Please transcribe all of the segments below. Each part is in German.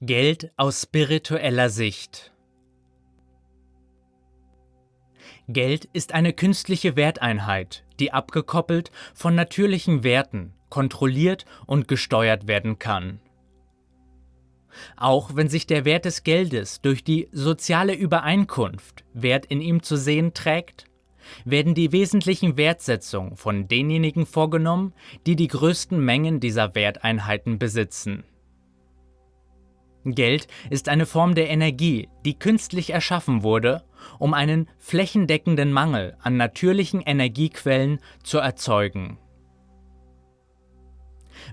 Geld aus spiritueller Sicht Geld ist eine künstliche Werteinheit, die abgekoppelt von natürlichen Werten kontrolliert und gesteuert werden kann. Auch wenn sich der Wert des Geldes durch die soziale Übereinkunft, Wert in ihm zu sehen, trägt, werden die wesentlichen Wertsetzungen von denjenigen vorgenommen, die die größten Mengen dieser Werteinheiten besitzen. Geld ist eine Form der Energie, die künstlich erschaffen wurde, um einen flächendeckenden Mangel an natürlichen Energiequellen zu erzeugen.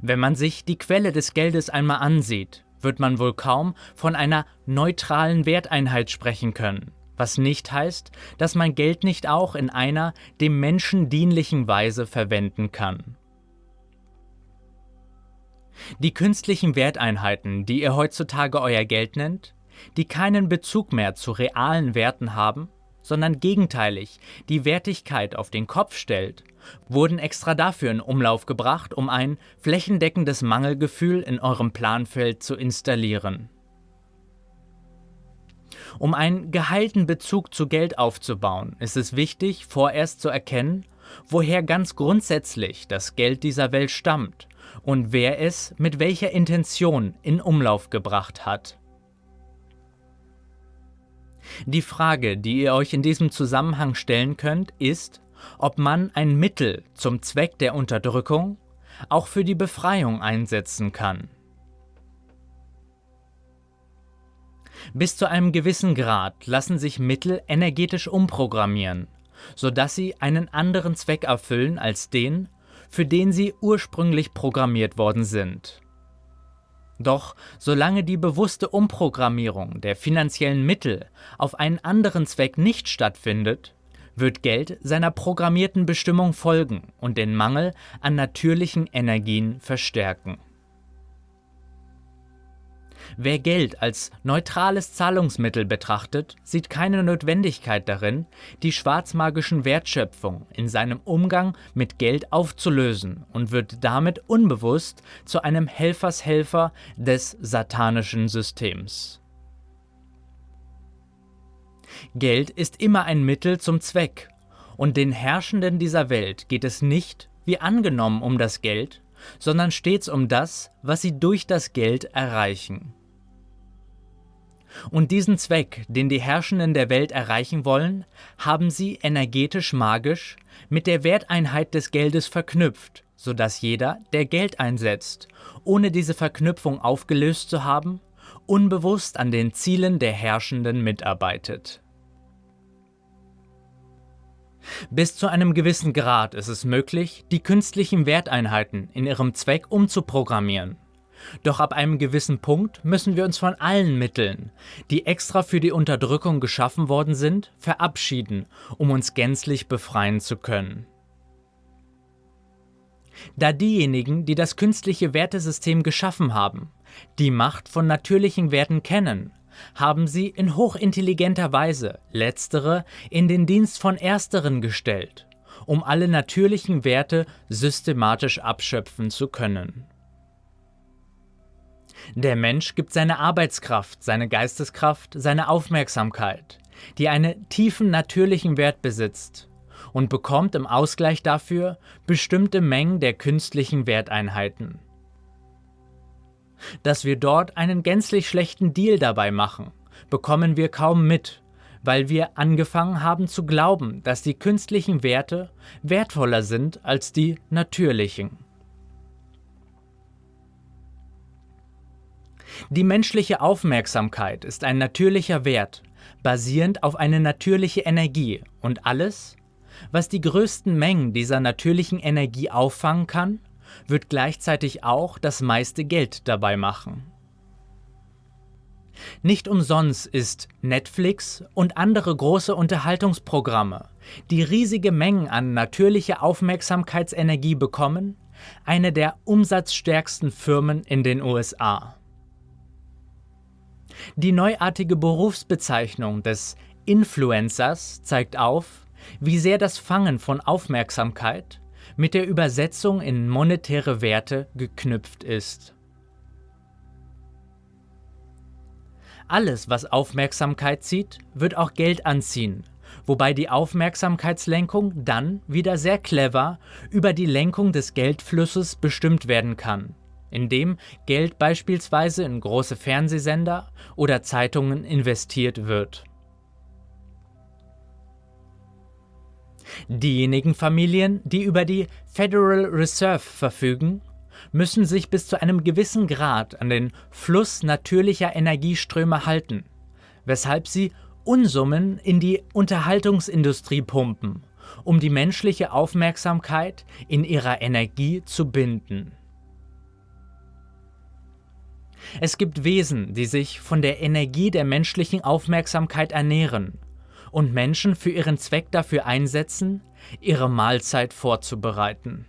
Wenn man sich die Quelle des Geldes einmal ansieht, wird man wohl kaum von einer neutralen Werteinheit sprechen können, was nicht heißt, dass man Geld nicht auch in einer dem Menschen dienlichen Weise verwenden kann. Die künstlichen Werteinheiten, die ihr heutzutage euer Geld nennt, die keinen Bezug mehr zu realen Werten haben, sondern gegenteilig die Wertigkeit auf den Kopf stellt, wurden extra dafür in Umlauf gebracht, um ein flächendeckendes Mangelgefühl in eurem Planfeld zu installieren. Um einen geheilten Bezug zu Geld aufzubauen, ist es wichtig, vorerst zu erkennen, woher ganz grundsätzlich das Geld dieser Welt stammt und wer es mit welcher Intention in Umlauf gebracht hat. Die Frage, die ihr euch in diesem Zusammenhang stellen könnt, ist, ob man ein Mittel zum Zweck der Unterdrückung auch für die Befreiung einsetzen kann. Bis zu einem gewissen Grad lassen sich Mittel energetisch umprogrammieren, sodass sie einen anderen Zweck erfüllen als den, für den sie ursprünglich programmiert worden sind. Doch solange die bewusste Umprogrammierung der finanziellen Mittel auf einen anderen Zweck nicht stattfindet, wird Geld seiner programmierten Bestimmung folgen und den Mangel an natürlichen Energien verstärken. Wer Geld als neutrales Zahlungsmittel betrachtet, sieht keine Notwendigkeit darin, die schwarzmagischen Wertschöpfungen in seinem Umgang mit Geld aufzulösen und wird damit unbewusst zu einem Helfershelfer des satanischen Systems. Geld ist immer ein Mittel zum Zweck, und den Herrschenden dieser Welt geht es nicht, wie angenommen, um das Geld, sondern stets um das, was sie durch das Geld erreichen. Und diesen Zweck, den die Herrschenden der Welt erreichen wollen, haben sie energetisch-magisch mit der Werteinheit des Geldes verknüpft, sodass jeder, der Geld einsetzt, ohne diese Verknüpfung aufgelöst zu haben, unbewusst an den Zielen der Herrschenden mitarbeitet. Bis zu einem gewissen Grad ist es möglich, die künstlichen Werteinheiten in ihrem Zweck umzuprogrammieren. Doch ab einem gewissen Punkt müssen wir uns von allen Mitteln, die extra für die Unterdrückung geschaffen worden sind, verabschieden, um uns gänzlich befreien zu können. Da diejenigen, die das künstliche Wertesystem geschaffen haben, die Macht von natürlichen Werten kennen, haben sie in hochintelligenter Weise letztere in den Dienst von ersteren gestellt, um alle natürlichen Werte systematisch abschöpfen zu können. Der Mensch gibt seine Arbeitskraft, seine Geisteskraft, seine Aufmerksamkeit, die einen tiefen natürlichen Wert besitzt, und bekommt im Ausgleich dafür bestimmte Mengen der künstlichen Werteinheiten dass wir dort einen gänzlich schlechten Deal dabei machen, bekommen wir kaum mit, weil wir angefangen haben zu glauben, dass die künstlichen Werte wertvoller sind als die natürlichen. Die menschliche Aufmerksamkeit ist ein natürlicher Wert, basierend auf eine natürliche Energie und alles, was die größten Mengen dieser natürlichen Energie auffangen kann, wird gleichzeitig auch das meiste Geld dabei machen. Nicht umsonst ist Netflix und andere große Unterhaltungsprogramme, die riesige Mengen an natürlicher Aufmerksamkeitsenergie bekommen, eine der umsatzstärksten Firmen in den USA. Die neuartige Berufsbezeichnung des Influencers zeigt auf, wie sehr das Fangen von Aufmerksamkeit mit der Übersetzung in monetäre Werte geknüpft ist. Alles, was Aufmerksamkeit zieht, wird auch Geld anziehen, wobei die Aufmerksamkeitslenkung dann wieder sehr clever über die Lenkung des Geldflusses bestimmt werden kann, indem Geld beispielsweise in große Fernsehsender oder Zeitungen investiert wird. Diejenigen Familien, die über die Federal Reserve verfügen, müssen sich bis zu einem gewissen Grad an den Fluss natürlicher Energieströme halten, weshalb sie Unsummen in die Unterhaltungsindustrie pumpen, um die menschliche Aufmerksamkeit in ihrer Energie zu binden. Es gibt Wesen, die sich von der Energie der menschlichen Aufmerksamkeit ernähren und Menschen für ihren Zweck dafür einsetzen, ihre Mahlzeit vorzubereiten.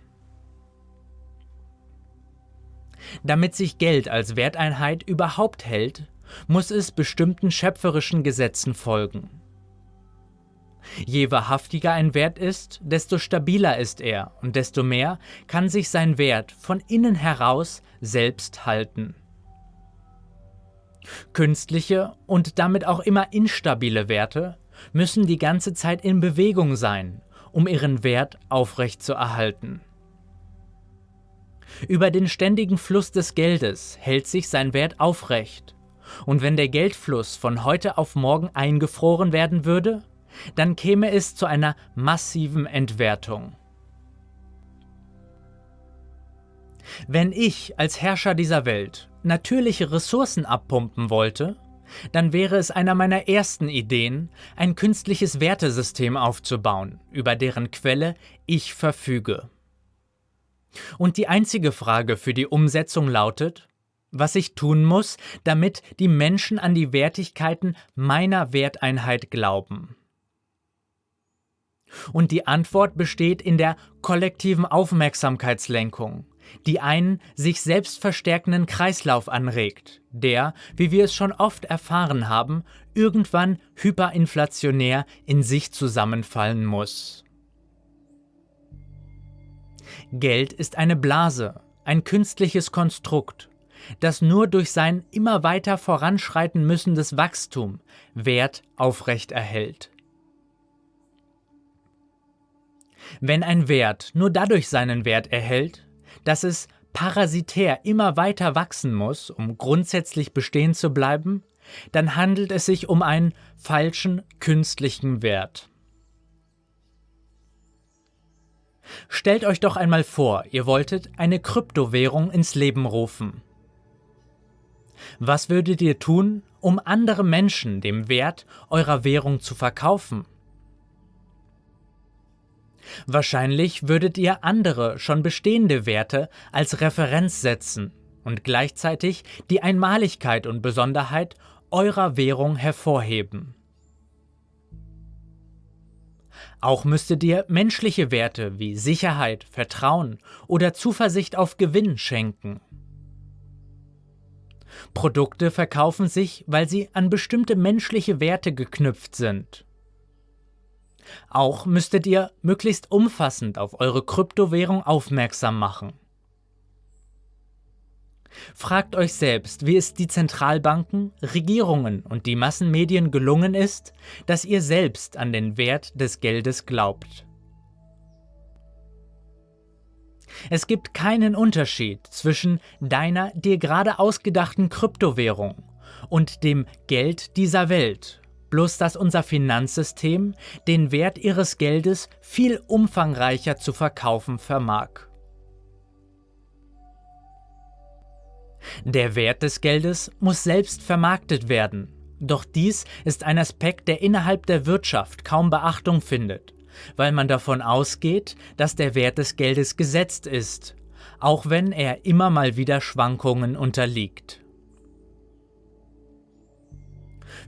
Damit sich Geld als Werteinheit überhaupt hält, muss es bestimmten schöpferischen Gesetzen folgen. Je wahrhaftiger ein Wert ist, desto stabiler ist er und desto mehr kann sich sein Wert von innen heraus selbst halten. Künstliche und damit auch immer instabile Werte müssen die ganze Zeit in Bewegung sein, um ihren Wert aufrechtzuerhalten. Über den ständigen Fluss des Geldes hält sich sein Wert aufrecht. Und wenn der Geldfluss von heute auf morgen eingefroren werden würde, dann käme es zu einer massiven Entwertung. Wenn ich als Herrscher dieser Welt natürliche Ressourcen abpumpen wollte, dann wäre es einer meiner ersten Ideen, ein künstliches Wertesystem aufzubauen, über deren Quelle ich verfüge. Und die einzige Frage für die Umsetzung lautet, was ich tun muss, damit die Menschen an die Wertigkeiten meiner Werteinheit glauben. Und die Antwort besteht in der kollektiven Aufmerksamkeitslenkung, die einen sich selbst verstärkenden Kreislauf anregt, der, wie wir es schon oft erfahren haben, irgendwann hyperinflationär in sich zusammenfallen muss. Geld ist eine Blase, ein künstliches Konstrukt, das nur durch sein immer weiter voranschreiten müssendes Wachstum Wert aufrechterhält. Wenn ein Wert nur dadurch seinen Wert erhält, dass es parasitär immer weiter wachsen muss, um grundsätzlich bestehen zu bleiben, dann handelt es sich um einen falschen künstlichen Wert. Stellt euch doch einmal vor, ihr wolltet eine Kryptowährung ins Leben rufen. Was würdet ihr tun, um andere Menschen dem Wert eurer Währung zu verkaufen? Wahrscheinlich würdet ihr andere schon bestehende Werte als Referenz setzen und gleichzeitig die Einmaligkeit und Besonderheit eurer Währung hervorheben. Auch müsstet ihr menschliche Werte wie Sicherheit, Vertrauen oder Zuversicht auf Gewinn schenken. Produkte verkaufen sich, weil sie an bestimmte menschliche Werte geknüpft sind. Auch müsstet ihr möglichst umfassend auf eure Kryptowährung aufmerksam machen. Fragt euch selbst, wie es die Zentralbanken, Regierungen und die Massenmedien gelungen ist, dass ihr selbst an den Wert des Geldes glaubt. Es gibt keinen Unterschied zwischen deiner dir gerade ausgedachten Kryptowährung und dem Geld dieser Welt, bloß dass unser Finanzsystem den Wert ihres Geldes viel umfangreicher zu verkaufen vermag. Der Wert des Geldes muss selbst vermarktet werden. Doch dies ist ein Aspekt, der innerhalb der Wirtschaft kaum Beachtung findet, weil man davon ausgeht, dass der Wert des Geldes gesetzt ist, auch wenn er immer mal wieder Schwankungen unterliegt.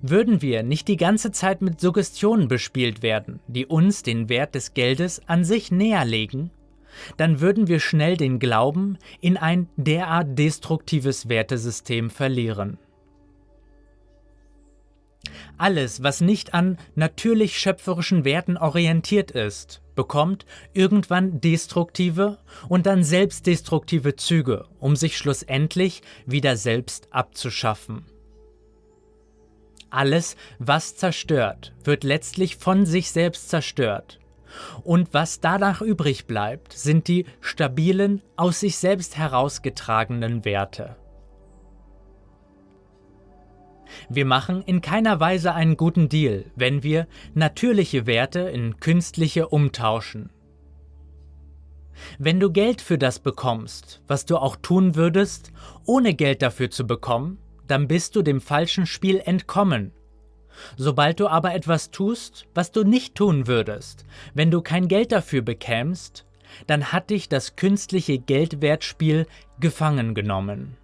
Würden wir nicht die ganze Zeit mit Suggestionen bespielt werden, die uns den Wert des Geldes an sich näherlegen, dann würden wir schnell den Glauben in ein derart destruktives Wertesystem verlieren. Alles, was nicht an natürlich schöpferischen Werten orientiert ist, bekommt irgendwann destruktive und dann selbstdestruktive Züge, um sich schlussendlich wieder selbst abzuschaffen. Alles, was zerstört, wird letztlich von sich selbst zerstört. Und was danach übrig bleibt, sind die stabilen, aus sich selbst herausgetragenen Werte. Wir machen in keiner Weise einen guten Deal, wenn wir natürliche Werte in künstliche umtauschen. Wenn du Geld für das bekommst, was du auch tun würdest, ohne Geld dafür zu bekommen, dann bist du dem falschen Spiel entkommen. Sobald du aber etwas tust, was du nicht tun würdest, wenn du kein Geld dafür bekämst, dann hat dich das künstliche Geldwertspiel gefangen genommen.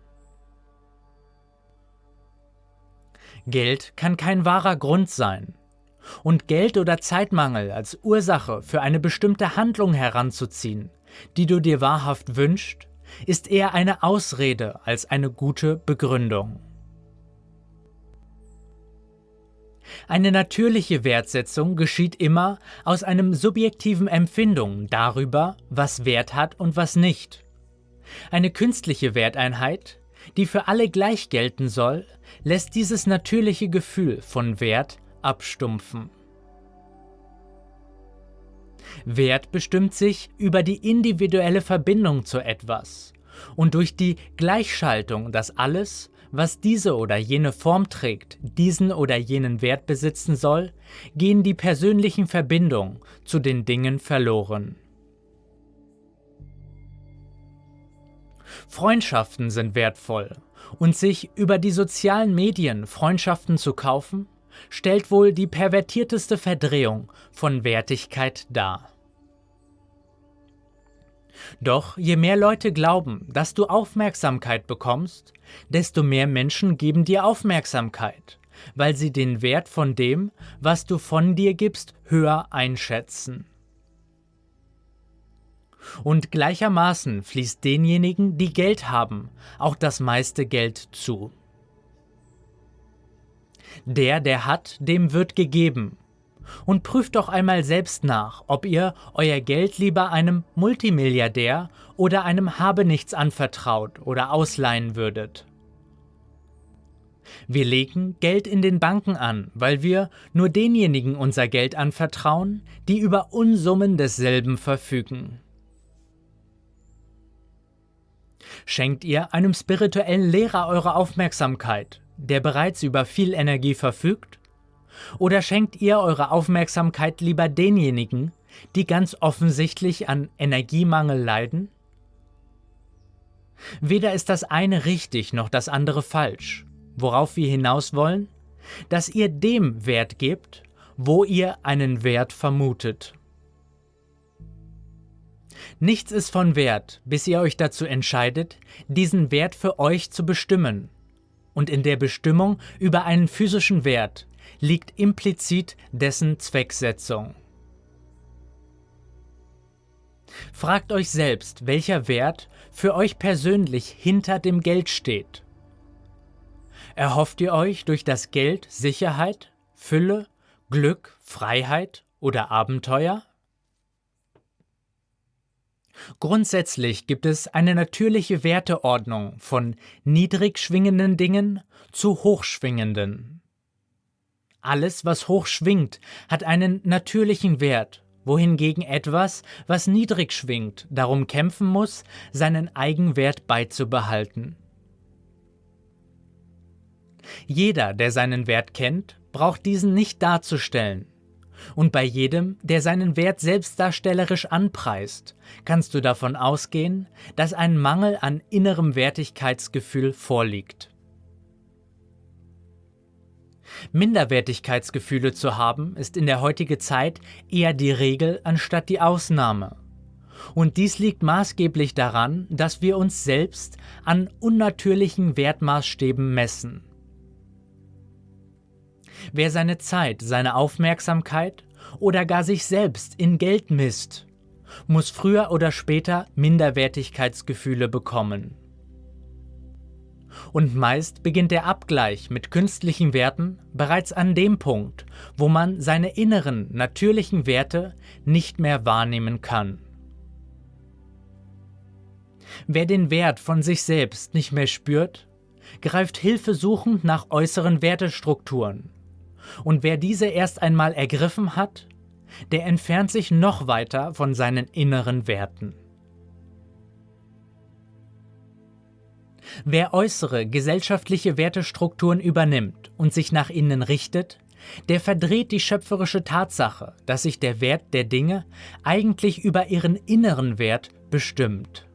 Geld kann kein wahrer Grund sein. Und Geld oder Zeitmangel als Ursache für eine bestimmte Handlung heranzuziehen, die du dir wahrhaft wünschst, ist eher eine Ausrede als eine gute Begründung. Eine natürliche Wertsetzung geschieht immer aus einem subjektiven Empfindung darüber, was Wert hat und was nicht. Eine künstliche Werteinheit, die für alle gleich gelten soll, lässt dieses natürliche Gefühl von Wert abstumpfen. Wert bestimmt sich über die individuelle Verbindung zu etwas und durch die Gleichschaltung, dass alles, was diese oder jene Form trägt, diesen oder jenen Wert besitzen soll, gehen die persönlichen Verbindungen zu den Dingen verloren. Freundschaften sind wertvoll und sich über die sozialen Medien Freundschaften zu kaufen, stellt wohl die pervertierteste Verdrehung von Wertigkeit dar. Doch je mehr Leute glauben, dass du Aufmerksamkeit bekommst, desto mehr Menschen geben dir Aufmerksamkeit, weil sie den Wert von dem, was du von dir gibst, höher einschätzen. Und gleichermaßen fließt denjenigen, die Geld haben, auch das meiste Geld zu. Der, der hat, dem wird gegeben. Und prüft doch einmal selbst nach, ob ihr euer Geld lieber einem Multimilliardär oder einem Habenichts anvertraut oder ausleihen würdet. Wir legen Geld in den Banken an, weil wir nur denjenigen unser Geld anvertrauen, die über Unsummen desselben verfügen. Schenkt ihr einem spirituellen Lehrer eure Aufmerksamkeit, der bereits über viel Energie verfügt? Oder schenkt ihr eure Aufmerksamkeit lieber denjenigen, die ganz offensichtlich an Energiemangel leiden? Weder ist das eine richtig noch das andere falsch. Worauf wir hinaus wollen? Dass ihr dem Wert gebt, wo ihr einen Wert vermutet. Nichts ist von Wert, bis ihr euch dazu entscheidet, diesen Wert für euch zu bestimmen. Und in der Bestimmung über einen physischen Wert liegt implizit dessen Zwecksetzung. Fragt euch selbst, welcher Wert für euch persönlich hinter dem Geld steht. Erhofft ihr euch durch das Geld Sicherheit, Fülle, Glück, Freiheit oder Abenteuer? Grundsätzlich gibt es eine natürliche Werteordnung von niedrig schwingenden Dingen zu hochschwingenden. Alles, was hoch schwingt, hat einen natürlichen Wert, wohingegen etwas, was niedrig schwingt, darum kämpfen muss, seinen Eigenwert beizubehalten. Jeder, der seinen Wert kennt, braucht diesen nicht darzustellen, und bei jedem, der seinen Wert selbstdarstellerisch anpreist, kannst du davon ausgehen, dass ein Mangel an innerem Wertigkeitsgefühl vorliegt. Minderwertigkeitsgefühle zu haben, ist in der heutigen Zeit eher die Regel anstatt die Ausnahme. Und dies liegt maßgeblich daran, dass wir uns selbst an unnatürlichen Wertmaßstäben messen. Wer seine Zeit, seine Aufmerksamkeit oder gar sich selbst in Geld misst, muss früher oder später Minderwertigkeitsgefühle bekommen. Und meist beginnt der Abgleich mit künstlichen Werten bereits an dem Punkt, wo man seine inneren, natürlichen Werte nicht mehr wahrnehmen kann. Wer den Wert von sich selbst nicht mehr spürt, greift hilfesuchend nach äußeren Wertestrukturen, Und wer diese erst einmal ergriffen hat, der entfernt sich noch weiter von seinen inneren Werten. Wer äußere gesellschaftliche Wertestrukturen übernimmt und sich nach ihnen richtet, der verdreht die schöpferische Tatsache, dass sich der Wert der Dinge eigentlich über ihren inneren Wert bestimmt.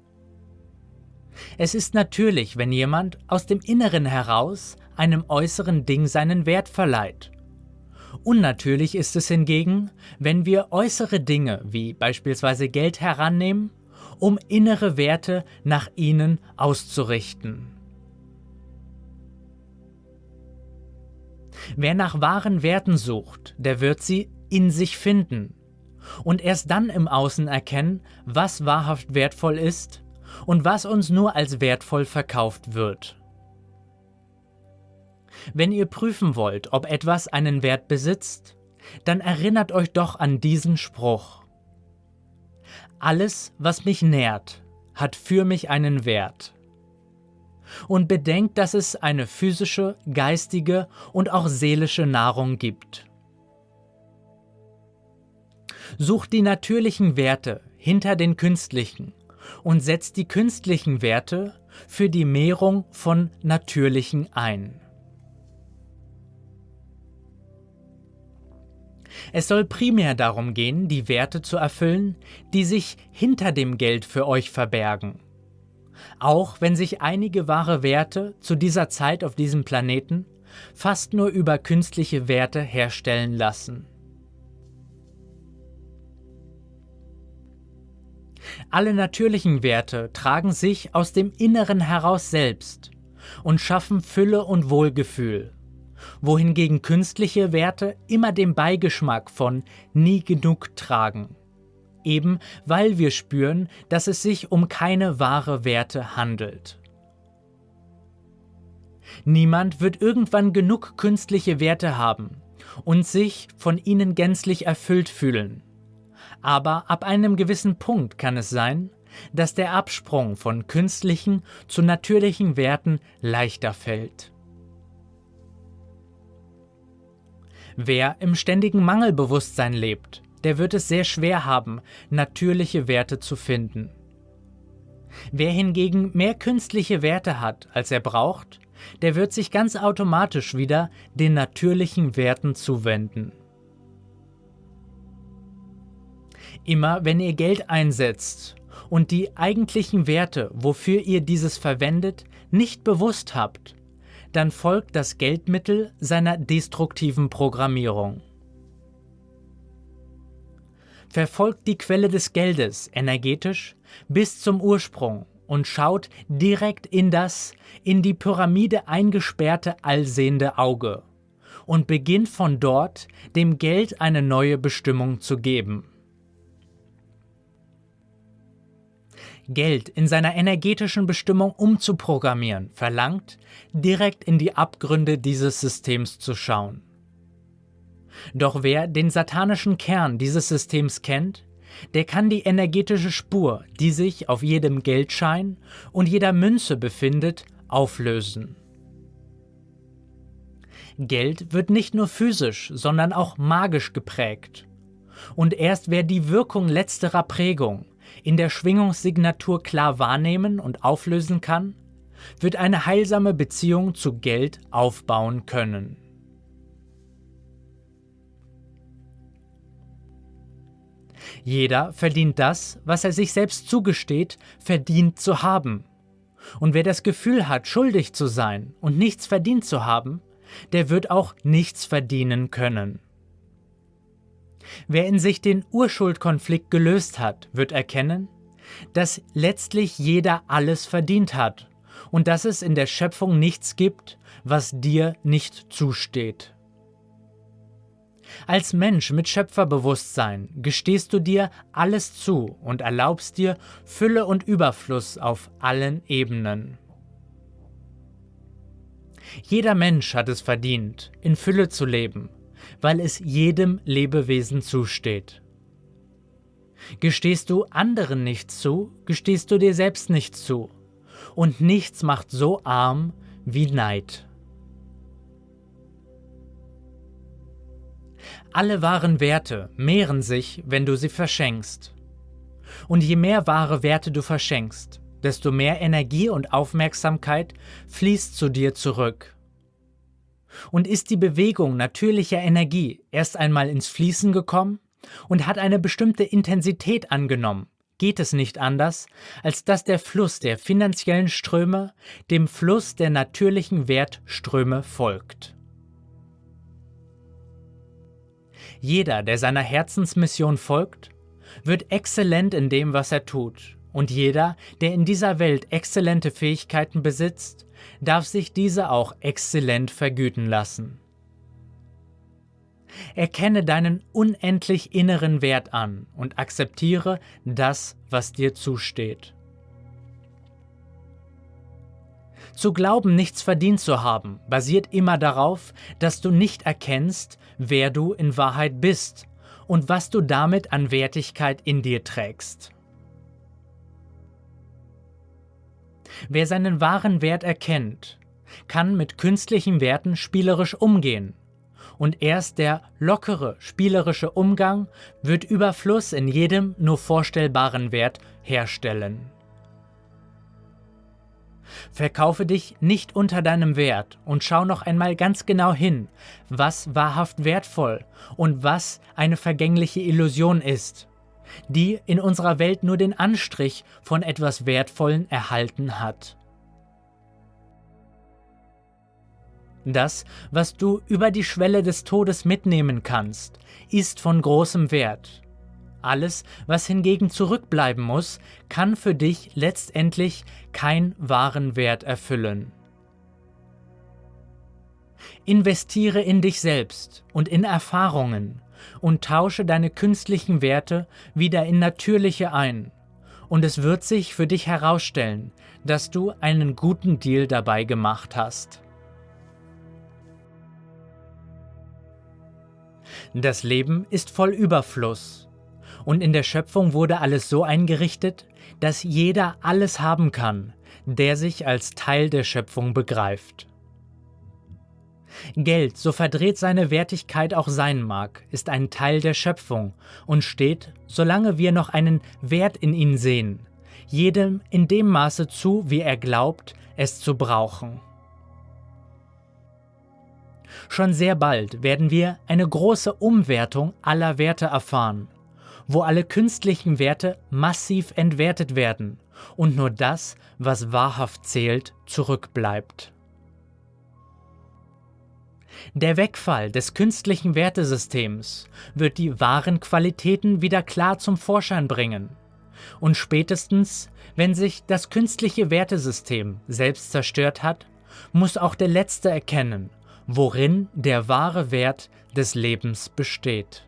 Es ist natürlich, wenn jemand aus dem Inneren heraus einem äußeren Ding seinen Wert verleiht. Unnatürlich ist es hingegen, wenn wir äußere Dinge wie beispielsweise Geld herannehmen, um innere Werte nach ihnen auszurichten. Wer nach wahren Werten sucht, der wird sie in sich finden und erst dann im Außen erkennen, was wahrhaft wertvoll ist und was uns nur als wertvoll verkauft wird. Wenn ihr prüfen wollt, ob etwas einen Wert besitzt, dann erinnert euch doch an diesen Spruch. Alles, was mich nährt, hat für mich einen Wert und bedenkt, dass es eine physische, geistige und auch seelische Nahrung gibt. Sucht die natürlichen Werte hinter den künstlichen und setzt die künstlichen Werte für die Mehrung von natürlichen ein. Es soll primär darum gehen, die Werte zu erfüllen, die sich hinter dem Geld für euch verbergen auch wenn sich einige wahre Werte zu dieser Zeit auf diesem Planeten fast nur über künstliche Werte herstellen lassen. Alle natürlichen Werte tragen sich aus dem Inneren heraus selbst und schaffen Fülle und Wohlgefühl, wohingegen künstliche Werte immer den Beigeschmack von nie genug tragen eben weil wir spüren, dass es sich um keine wahre Werte handelt. Niemand wird irgendwann genug künstliche Werte haben und sich von ihnen gänzlich erfüllt fühlen. Aber ab einem gewissen Punkt kann es sein, dass der Absprung von künstlichen zu natürlichen Werten leichter fällt. Wer im ständigen Mangelbewusstsein lebt, der wird es sehr schwer haben, natürliche Werte zu finden. Wer hingegen mehr künstliche Werte hat, als er braucht, der wird sich ganz automatisch wieder den natürlichen Werten zuwenden. Immer wenn ihr Geld einsetzt und die eigentlichen Werte, wofür ihr dieses verwendet, nicht bewusst habt, dann folgt das Geldmittel seiner destruktiven Programmierung verfolgt die Quelle des Geldes energetisch bis zum Ursprung und schaut direkt in das in die Pyramide eingesperrte allsehende Auge und beginnt von dort dem Geld eine neue Bestimmung zu geben. Geld in seiner energetischen Bestimmung umzuprogrammieren verlangt, direkt in die Abgründe dieses Systems zu schauen. Doch wer den satanischen Kern dieses Systems kennt, der kann die energetische Spur, die sich auf jedem Geldschein und jeder Münze befindet, auflösen. Geld wird nicht nur physisch, sondern auch magisch geprägt. Und erst wer die Wirkung letzterer Prägung in der Schwingungssignatur klar wahrnehmen und auflösen kann, wird eine heilsame Beziehung zu Geld aufbauen können. Jeder verdient das, was er sich selbst zugesteht, verdient zu haben. Und wer das Gefühl hat, schuldig zu sein und nichts verdient zu haben, der wird auch nichts verdienen können. Wer in sich den Urschuldkonflikt gelöst hat, wird erkennen, dass letztlich jeder alles verdient hat und dass es in der Schöpfung nichts gibt, was dir nicht zusteht. Als Mensch mit Schöpferbewusstsein gestehst du dir alles zu und erlaubst dir Fülle und Überfluss auf allen Ebenen. Jeder Mensch hat es verdient, in Fülle zu leben, weil es jedem Lebewesen zusteht. Gestehst du anderen nichts zu, gestehst du dir selbst nichts zu. Und nichts macht so arm wie Neid. Alle wahren Werte mehren sich, wenn du sie verschenkst. Und je mehr wahre Werte du verschenkst, desto mehr Energie und Aufmerksamkeit fließt zu dir zurück. Und ist die Bewegung natürlicher Energie erst einmal ins Fließen gekommen? Und hat eine bestimmte Intensität angenommen, geht es nicht anders, als dass der Fluss der finanziellen Ströme dem Fluss der natürlichen Wertströme folgt. Jeder, der seiner Herzensmission folgt, wird exzellent in dem, was er tut, und jeder, der in dieser Welt exzellente Fähigkeiten besitzt, darf sich diese auch exzellent vergüten lassen. Erkenne deinen unendlich inneren Wert an und akzeptiere das, was dir zusteht. Zu glauben, nichts verdient zu haben, basiert immer darauf, dass du nicht erkennst, wer du in Wahrheit bist und was du damit an Wertigkeit in dir trägst. Wer seinen wahren Wert erkennt, kann mit künstlichen Werten spielerisch umgehen. Und erst der lockere, spielerische Umgang wird Überfluss in jedem nur vorstellbaren Wert herstellen. Verkaufe dich nicht unter deinem Wert und schau noch einmal ganz genau hin, was wahrhaft wertvoll und was eine vergängliche Illusion ist die in unserer Welt nur den Anstrich von etwas Wertvollen erhalten hat. Das, was du über die Schwelle des Todes mitnehmen kannst, ist von großem Wert. Alles, was hingegen zurückbleiben muss, kann für dich letztendlich keinen wahren Wert erfüllen. Investiere in dich selbst und in Erfahrungen, und tausche deine künstlichen Werte wieder in natürliche ein. Und es wird sich für dich herausstellen, dass du einen guten Deal dabei gemacht hast. Das Leben ist voll Überfluss. Und in der Schöpfung wurde alles so eingerichtet, dass jeder alles haben kann, der sich als Teil der Schöpfung begreift. Geld, so verdreht seine Wertigkeit auch sein mag, ist ein Teil der Schöpfung und steht, solange wir noch einen Wert in ihn sehen, jedem in dem Maße zu, wie er glaubt, es zu brauchen. Schon sehr bald werden wir eine große Umwertung aller Werte erfahren, wo alle künstlichen Werte massiv entwertet werden und nur das, was wahrhaft zählt, zurückbleibt. Der Wegfall des künstlichen Wertesystems wird die wahren Qualitäten wieder klar zum Vorschein bringen. Und spätestens, wenn sich das künstliche Wertesystem selbst zerstört hat, muss auch der Letzte erkennen, worin der wahre Wert des Lebens besteht.